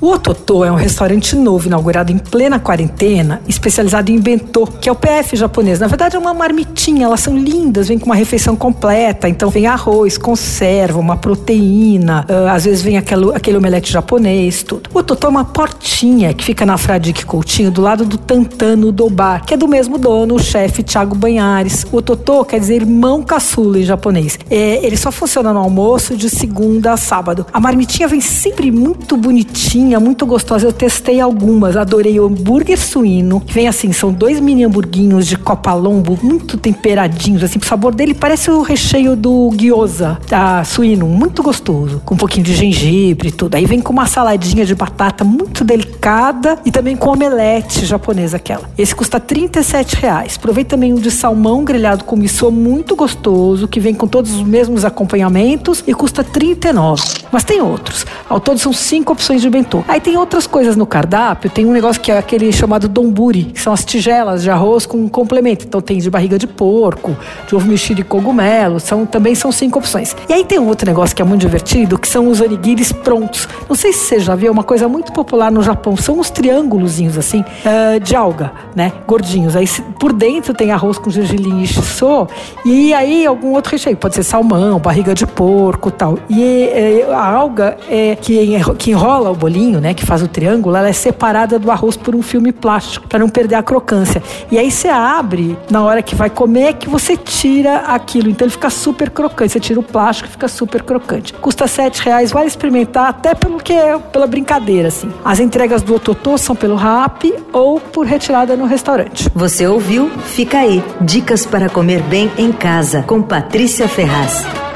O Ototô é um restaurante novo, inaugurado em plena quarentena, especializado em bentô, que é o PF japonês. Na verdade, é uma marmitinha, elas são lindas, vem com uma refeição completa. Então, vem arroz, conserva, uma proteína, uh, às vezes vem aquele, aquele omelete japonês, tudo. O Ototô é uma portinha que fica na Fradique Coutinho, do lado do Tantano do Bar, que é do mesmo dono, o chefe Thiago Banhares. O Ototô quer dizer irmão caçula em japonês. É, ele só funciona no almoço de segunda a sábado. A marmitinha vem sempre muito bonitinha, muito gostosa. Eu testei algumas, adorei o hambúrguer suíno, que vem assim, são dois mini hamburguinhos de copalombo, muito temperadinhos, assim, o sabor dele parece o recheio do gyoza, da suíno, muito gostoso, com um pouquinho de gengibre e tudo. Aí vem com uma saladinha de batata muito delicada e também com omelete japonesa aquela. Esse custa 37 reais. Provei também um de salmão grelhado com missô muito gostoso, que vem com todos os mesmos acompanhamentos e custa 39. Mas tem outros. Ao todo são cinco opções de bentô. Aí tem outras coisas no cardápio. Tem um negócio que é aquele chamado donburi, que são as tigelas de arroz com complemento. Então tem de barriga de porco, de ovo mexido e cogumelo. São, também são cinco opções. E aí tem um outro negócio que é muito divertido, que são os onigiris prontos. Não sei se você já viu, é uma coisa muito popular no Japão. São uns triângulozinhos assim, uh, de alga, né? Gordinhos. Aí por dentro tem arroz com gergelim e shiso. E aí algum outro recheio. Pode ser salmão, barriga de porco tal. E é, a alga é, que, que enrola o bolinho, né? Que faz o triângulo, ela é separada do arroz por um filme plástico, para não perder a crocância. E aí você abre, na hora que vai comer, que você tira aquilo. Então ele fica super crocante. Você tira o plástico fica super crocante. Custa sete reais, vale experimentar, até pelo que é, pela brincadeira, assim. As entregas do Ototô são pelo RAP ou por retirada no restaurante. Você ouviu? Fica aí. Dicas para comer bem em casa, com Patrícia Ferraz.